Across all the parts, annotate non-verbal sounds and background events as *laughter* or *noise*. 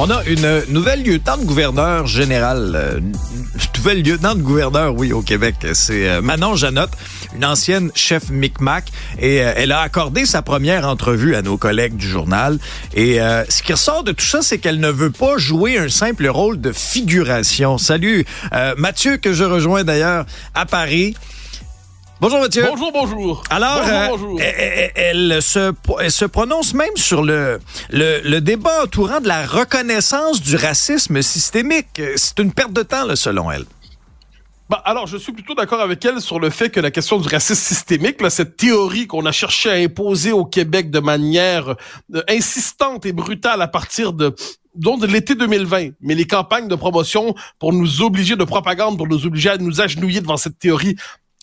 On a une nouvelle lieutenant-gouverneur général, euh, nouvelle lieutenant-gouverneur, oui, au Québec. C'est euh, Manon Janotte, une ancienne chef Micmac, et euh, elle a accordé sa première entrevue à nos collègues du journal. Et euh, ce qui ressort de tout ça, c'est qu'elle ne veut pas jouer un simple rôle de figuration. Salut, euh, Mathieu, que je rejoins d'ailleurs à Paris. Bonjour Mathieu. Bonjour, bonjour. Alors, bonjour, euh, bonjour. Elle, elle- elle se, elle se prononce même sur le, le, le débat entourant de la reconnaissance du racisme systémique. C'est une perte de temps, là, selon elle. Bah, alors, je suis plutôt d'accord avec elle sur le fait que la question du racisme systémique, là, cette théorie qu'on a cherché à imposer au Québec de manière euh, insistante et brutale à partir de donc de l'été 2020, mais les campagnes de promotion pour nous obliger de propagande, pour nous obliger à nous agenouiller devant cette théorie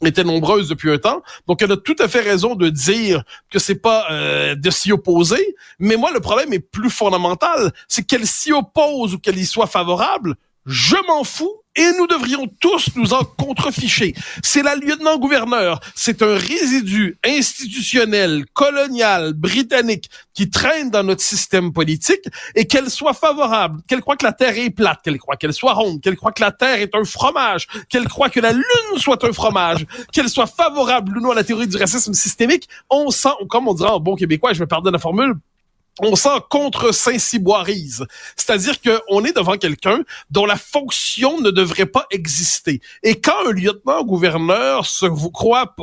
étaient nombreuses depuis un temps. Donc, elle a tout à fait raison de dire que c'est pas euh, de s'y opposer. Mais moi, le problème est plus fondamental. C'est qu'elle s'y oppose ou qu'elle y soit favorable. Je m'en fous et nous devrions tous nous en contreficher. C'est la lieutenant-gouverneur. C'est un résidu institutionnel, colonial, britannique qui traîne dans notre système politique et qu'elle soit favorable, qu'elle croit que la Terre est plate, qu'elle croit qu'elle soit ronde, qu'elle croit que la Terre est un fromage, qu'elle croit que la Lune soit un fromage, qu'elle soit favorable ou non à la théorie du racisme systémique, on sent, comme on dirait en bon québécois, je me pardonne la formule, on sent contre Saint-Cyboirise. C'est-à-dire qu'on est devant quelqu'un dont la fonction ne devrait pas exister. Et quand un lieutenant-gouverneur se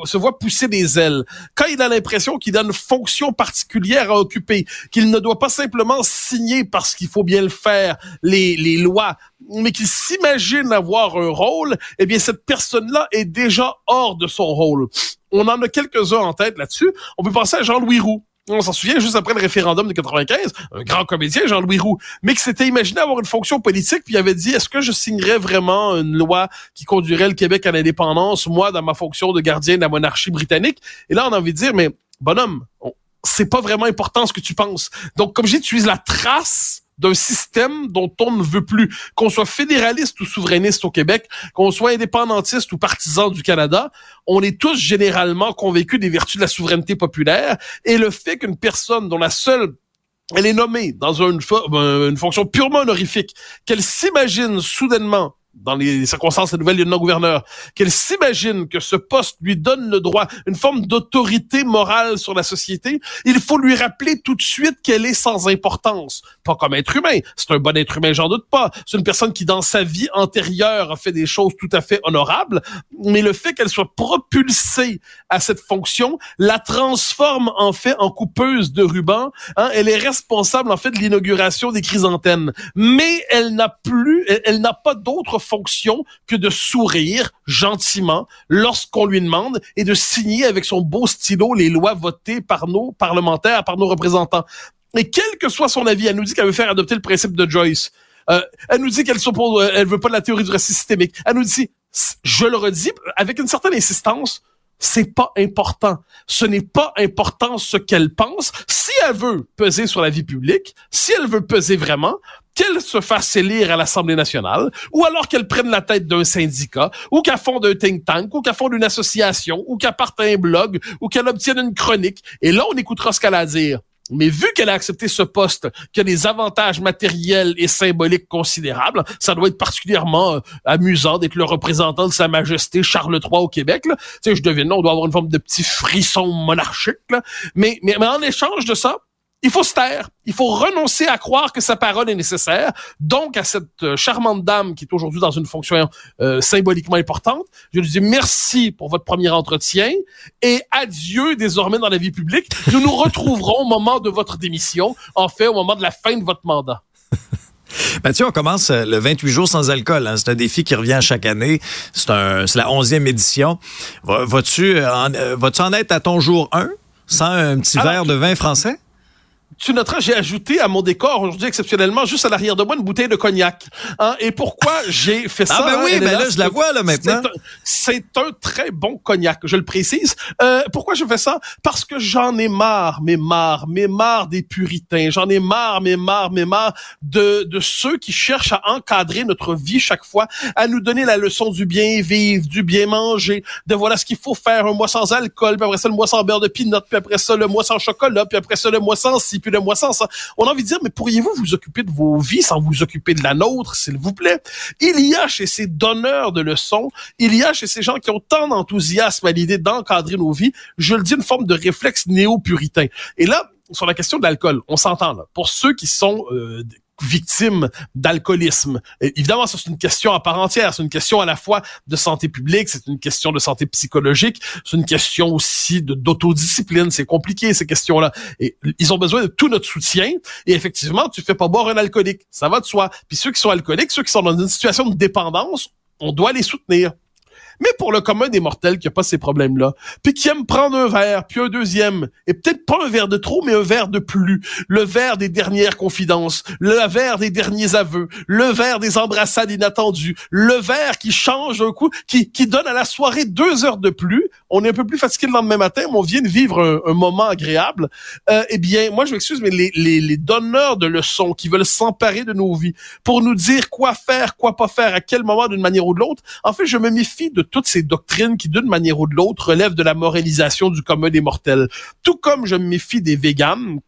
se voit pousser des ailes, quand il a l'impression qu'il a une fonction particulière à occuper, qu'il ne doit pas simplement signer parce qu'il faut bien le faire les, les lois, mais qu'il s'imagine avoir un rôle, eh bien, cette personne-là est déjà hors de son rôle. On en a quelques-uns en tête là-dessus. On peut penser à Jean-Louis Roux. On s'en souvient juste après le référendum de 95, un grand comédien, Jean-Louis Roux, mais qui s'était imaginé avoir une fonction politique, puis avait dit, est-ce que je signerais vraiment une loi qui conduirait le Québec à l'indépendance, moi, dans ma fonction de gardien de la monarchie britannique? Et là, on a envie de dire, mais bonhomme, on- c'est pas vraiment important ce que tu penses. Donc, comme j'ai dit, tu la trace d'un système dont on ne veut plus. Qu'on soit fédéraliste ou souverainiste au Québec, qu'on soit indépendantiste ou partisan du Canada, on est tous généralement convaincus des vertus de la souveraineté populaire et le fait qu'une personne dont la seule elle est nommée dans une, euh, fonction purement honorifique, qu'elle s'imagine soudainement dans les circonstances de nouvelle lieutenant-gouverneur, qu'elle s'imagine que ce poste lui donne le droit, une forme d'autorité morale sur la société, il faut lui rappeler tout de suite qu'elle est sans importance. Pas comme être humain. C'est un bon être humain, j'en doute pas. C'est une personne qui, dans sa vie antérieure, a fait des choses tout à fait honorables, mais le fait qu'elle soit propulsée à cette fonction la transforme en fait en coupeuse de ruban. Hein? Elle est responsable en fait de l'inauguration des chrysanthèmes, mais elle n'a plus, elle, elle n'a pas d'autre fonction que de sourire gentiment lorsqu'on lui demande et de signer avec son beau stylo les lois votées par nos parlementaires, par nos représentants. Et quel que soit son avis, elle nous dit qu'elle veut faire adopter le principe de Joyce. Euh, elle nous dit qu'elle s'oppose, elle veut pas de la théorie du racisme systémique. Elle nous dit, je le redis avec une certaine insistance, c'est pas important. Ce n'est pas important ce qu'elle pense. Si elle veut peser sur la vie publique, si elle veut peser vraiment, qu'elle se fasse élire à l'Assemblée nationale, ou alors qu'elle prenne la tête d'un syndicat, ou qu'elle fonde un think tank, ou qu'elle fonde une association, ou qu'elle parte un blog, ou qu'elle obtienne une chronique. Et là, on écoutera ce qu'elle a à dire. Mais vu qu'elle a accepté ce poste, qui a des avantages matériels et symboliques considérables, ça doit être particulièrement euh, amusant d'être le représentant de Sa Majesté Charles III au Québec. Tu sais, je devine, on doit avoir une forme de petit frisson monarchique. Là. Mais, mais, mais en échange de ça, il faut se taire. Il faut renoncer à croire que sa parole est nécessaire. Donc, à cette euh, charmante dame qui est aujourd'hui dans une fonction euh, symboliquement importante, je lui dis merci pour votre premier entretien et adieu désormais dans la vie publique. Nous nous retrouverons au moment de votre démission, en fait, au moment de la fin de votre mandat. *laughs* Mathieu, on commence euh, le 28 jours sans alcool. hein. C'est un défi qui revient chaque année. C'est un, c'est la 11e édition. Va- Vas-tu euh, en, vas-tu en être à ton jour 1 sans un petit Alors, verre de vin français? Tu noteras, j'ai ajouté à mon décor aujourd'hui exceptionnellement juste à l'arrière de moi une bouteille de cognac. Hein? Et pourquoi *laughs* j'ai fait ah, ça? Ah ben oui, ben là, je la vois là maintenant. C'est un, très bon cognac, je le précise. Euh, pourquoi je fais ça? Parce que j'en ai marre, mais marre, mais marre des puritains. J'en ai marre, mais marre, mais marre de, de ceux qui cherchent à encadrer notre vie chaque fois, à nous donner la leçon du bien vivre, du bien manger, de voilà ce qu'il faut faire un mois sans alcool, puis après ça le mois sans beurre de pinot, puis après ça le mois sans chocolat, puis après ça le mois sans ci, puis On a envie de dire, mais pourriez-vous vous occuper de vos vies sans vous occuper de la nôtre, s'il vous plaît? Il y a chez ces donneurs de leçons, il y a chez ces gens qui ont tant d'enthousiasme à l'idée d'encadrer nos vies, je le dis, une forme de réflexe néo-puritain. Et là, sur la question de l'alcool, on s'entend là. Pour ceux qui sont euh, victimes d'alcoolisme. Évidemment, c'est une question à part entière. C'est une question à la fois de santé publique, c'est une question de santé psychologique, c'est une question aussi d'autodiscipline. C'est compliqué ces questions-là. Et ils ont besoin de tout notre soutien. Et effectivement, tu fais pas boire un alcoolique, ça va de soi. Puis ceux qui sont alcooliques, ceux qui sont dans une situation de dépendance, on doit les soutenir. Mais pour le commun des mortels qui a pas ces problèmes-là, puis qui aime prendre un verre, puis un deuxième, et peut-être pas un verre de trop, mais un verre de plus, le verre des dernières confidences, le verre des derniers aveux, le verre des embrassades inattendues, le verre qui change un coup, qui, qui donne à la soirée deux heures de plus, on est un peu plus fatigué le lendemain matin, mais on vient de vivre un, moment agréable, euh, eh bien, moi je m'excuse, mais les, les, les donneurs de leçons qui veulent s'emparer de nos vies pour nous dire quoi faire, quoi pas faire, à quel moment d'une manière ou de l'autre, en fait, je me méfie de toutes ces doctrines qui, d'une manière ou de l'autre, relèvent de la moralisation du commun des mortels. Tout comme je me méfie des véganes,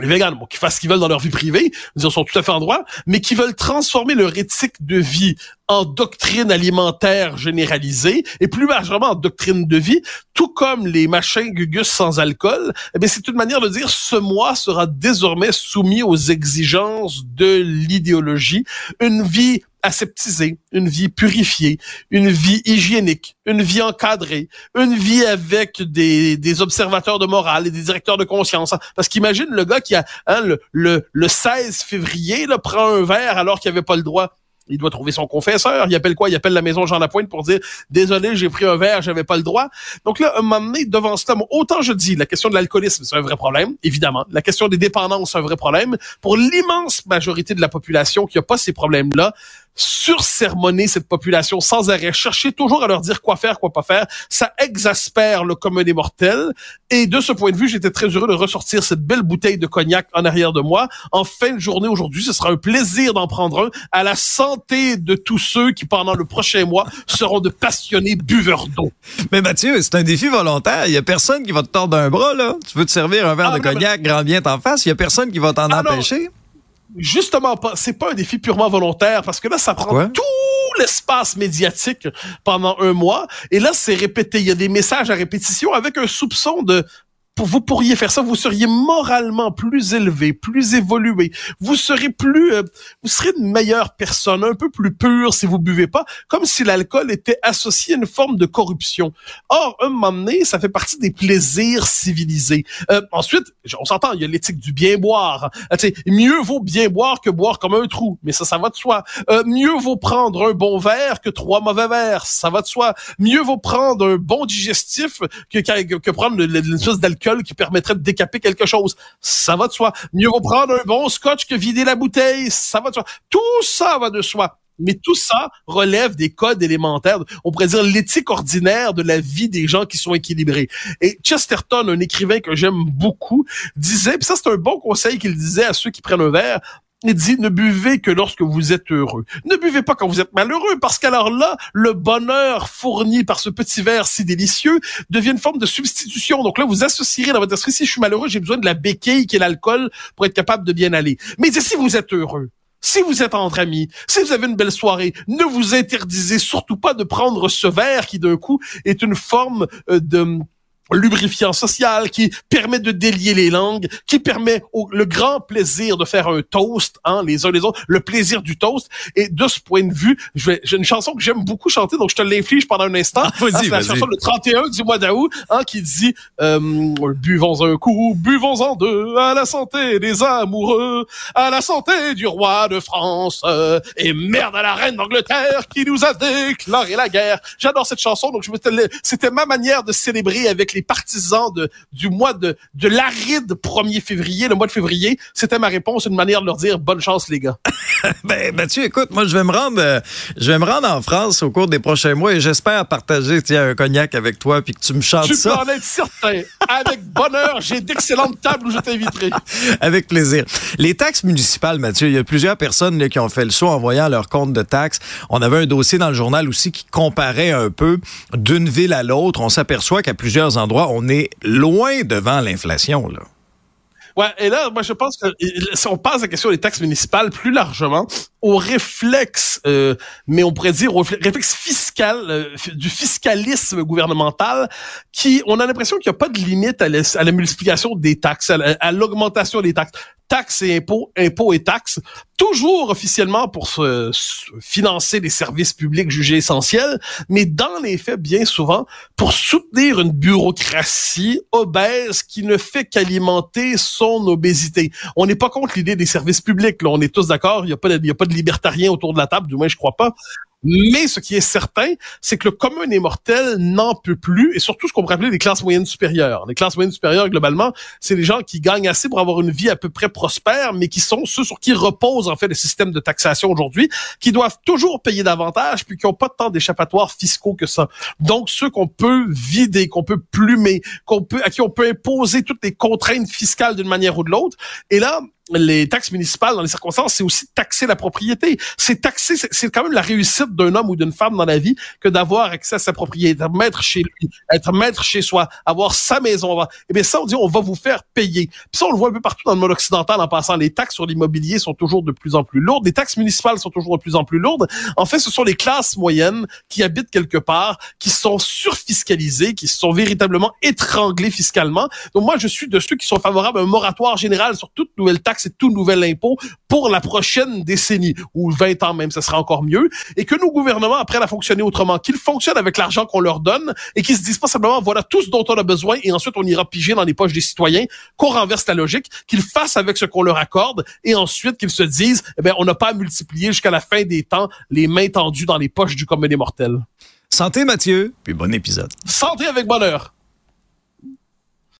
les véganes, bon, qui fassent ce qu'ils veulent dans leur vie privée, ils sont tout à fait en droit, mais qui veulent transformer leur éthique de vie en doctrine alimentaire généralisée et plus largement en doctrine de vie, tout comme les machins gugus sans alcool, eh c'est une manière de dire ce mois sera désormais soumis aux exigences de l'idéologie. Une vie aseptisée, une vie purifiée, une vie hygiénique, une vie encadrée, une vie avec des, des observateurs de morale et des directeurs de conscience. Parce qu'imagine le gars qui a hein, le, le, le 16 février là, prend un verre alors qu'il avait pas le droit il doit trouver son confesseur. Il appelle quoi? Il appelle la maison Jean Lapointe pour dire désolé, j'ai pris un verre, j'avais pas le droit. Donc là, un moment donné, devant cela, autant je dis, la question de l'alcoolisme, c'est un vrai problème, évidemment. La question des dépendances, c'est un vrai problème. Pour l'immense majorité de la population qui a pas ces problèmes-là, sursermonner cette population sans arrêt, chercher toujours à leur dire quoi faire, quoi pas faire, ça exaspère le commun des mortels. Et de ce point de vue, j'étais très heureux de ressortir cette belle bouteille de cognac en arrière de moi. En fin de journée aujourd'hui, ce sera un plaisir d'en prendre un à la santé de tous ceux qui, pendant le prochain mois, seront de passionnés buveurs d'eau. Mais Mathieu, c'est un défi volontaire. Il y a personne qui va te tordre un bras, là. Tu veux te servir un verre ah, de cognac, grand bien t'en face. Il y a personne qui va t'en ah, empêcher justement pas, c'est pas un défi purement volontaire parce que là, ça prend tout l'espace médiatique pendant un mois et là, c'est répété. Il y a des messages à répétition avec un soupçon de vous pourriez faire ça, vous seriez moralement plus élevé, plus évolué. Vous serez plus, euh, vous serez une meilleure personne, un peu plus pure si vous buvez pas, comme si l'alcool était associé à une forme de corruption. Or, un moment donné, ça fait partie des plaisirs civilisés. Euh, ensuite, on s'entend, il y a l'éthique du bien boire. Euh, mieux vaut bien boire que boire comme un trou, mais ça, ça va de soi. Euh, mieux vaut prendre un bon verre que trois mauvais verres, ça va de soi. Mieux vaut prendre un bon digestif que, que, prendre une espèce d'alcool qui permettrait de décaper quelque chose. Ça va de soi. Mieux vaut prendre un bon scotch que vider la bouteille. Ça va de soi. Tout ça va de soi. Mais tout ça relève des codes élémentaires, on pourrait dire l'éthique ordinaire de la vie des gens qui sont équilibrés. Et Chesterton, un écrivain que j'aime beaucoup, disait, puis ça c'est un bon conseil qu'il disait à ceux qui prennent un verre, il dit ne buvez que lorsque vous êtes heureux. Ne buvez pas quand vous êtes malheureux, parce qu'alors là, le bonheur fourni par ce petit verre si délicieux devient une forme de substitution. Donc là, vous associerez dans votre esprit, si je suis malheureux, j'ai besoin de la béquille qui est l'alcool pour être capable de bien aller. Mais si vous êtes heureux, si vous êtes entre amis, si vous avez une belle soirée, ne vous interdisez surtout pas de prendre ce verre qui d'un coup est une forme euh, de lubrifiant social qui permet de délier les langues, qui permet le grand plaisir de faire un toast, hein, les uns les autres, le plaisir du toast. Et de ce point de vue, j'ai une chanson que j'aime beaucoup chanter, donc je te l'inflige pendant un instant. Ah, hein, c'est la chanson le 31 du mois d'août, hein, qui dit euh, buvons un coup, buvons en deux, à la santé des amoureux, à la santé du roi de France, et merde à la reine d'Angleterre qui nous a déclaré la guerre. J'adore cette chanson, donc je c'était ma manière de célébrer avec les partisans de, du mois de, de l'aride 1er février, le mois de février, c'était ma réponse, une manière de leur dire bonne chance, les gars. *laughs* ben, Mathieu, écoute, moi, je vais me rendre, euh, je vais me rendre en France au cours des prochains mois et j'espère partager, tiens, un cognac avec toi puis que tu me chantes tu ça. Tu peux en être certain. Avec bonheur, j'ai d'excellentes tables où je t'inviterai. Avec plaisir. Les taxes municipales, Mathieu, il y a plusieurs personnes qui ont fait le saut en voyant leur compte de taxes. On avait un dossier dans le journal aussi qui comparait un peu d'une ville à l'autre. On s'aperçoit qu'à plusieurs endroits, on est loin devant l'inflation, là. Ouais, et là, moi, je pense que si on passe la question des taxes municipales plus largement, au réflexe, euh, mais on pourrait dire au réflexe fiscal, euh, du fiscalisme gouvernemental, qui, on a l'impression qu'il n'y a pas de limite à la multiplication des taxes, à l'augmentation des taxes. Taxes et impôts, impôts et taxes, toujours officiellement pour se, financer des services publics jugés essentiels, mais dans les faits, bien souvent, pour soutenir une bureaucratie obèse qui ne fait qu'alimenter son obésité. On n'est pas contre l'idée des services publics, là, on est tous d'accord, il n'y a, pas de, y a pas de libertariens autour de la table, du moins je crois pas, mais ce qui est certain, c'est que le commun des n'en peut plus, et surtout ce qu'on pourrait appeler les classes moyennes supérieures. Les classes moyennes supérieures, globalement, c'est les gens qui gagnent assez pour avoir une vie à peu près prospère, mais qui sont ceux sur qui repose en fait le système de taxation aujourd'hui, qui doivent toujours payer davantage, puis qui n'ont pas tant d'échappatoires fiscaux que ça. Donc ceux qu'on peut vider, qu'on peut plumer, qu'on peut à qui on peut imposer toutes les contraintes fiscales d'une manière ou de l'autre. Et là, les taxes municipales dans les circonstances, c'est aussi taxer la propriété. C'est taxer, c'est quand même la réussite d'un homme ou d'une femme dans la vie que d'avoir accès à sa propriété, être maître chez lui, être maître chez soi, avoir sa maison. Et eh bien ça, on dit, on va vous faire payer. Puis ça, on le voit un peu partout dans le monde occidental en passant. Les taxes sur l'immobilier sont toujours de plus en plus lourdes. Les taxes municipales sont toujours de plus en plus lourdes. En fait, ce sont les classes moyennes qui habitent quelque part, qui sont surfiscalisées, qui sont véritablement étranglées fiscalement. Donc moi, je suis de ceux qui sont favorables à un moratoire général sur toute nouvelle taxe c'est tout nouvel impôt pour la prochaine décennie, ou 20 ans même, ça sera encore mieux, et que nos gouvernements apprennent à fonctionner autrement, qu'ils fonctionnent avec l'argent qu'on leur donne, et qu'ils se disent pas simplement, voilà tout ce dont on a besoin, et ensuite on ira piger dans les poches des citoyens, qu'on renverse la logique, qu'ils fassent avec ce qu'on leur accorde, et ensuite qu'ils se disent, eh bien, on n'a pas à multiplier jusqu'à la fin des temps les mains tendues dans les poches du commun des mortels. Santé Mathieu, puis bon épisode. Santé avec bonheur.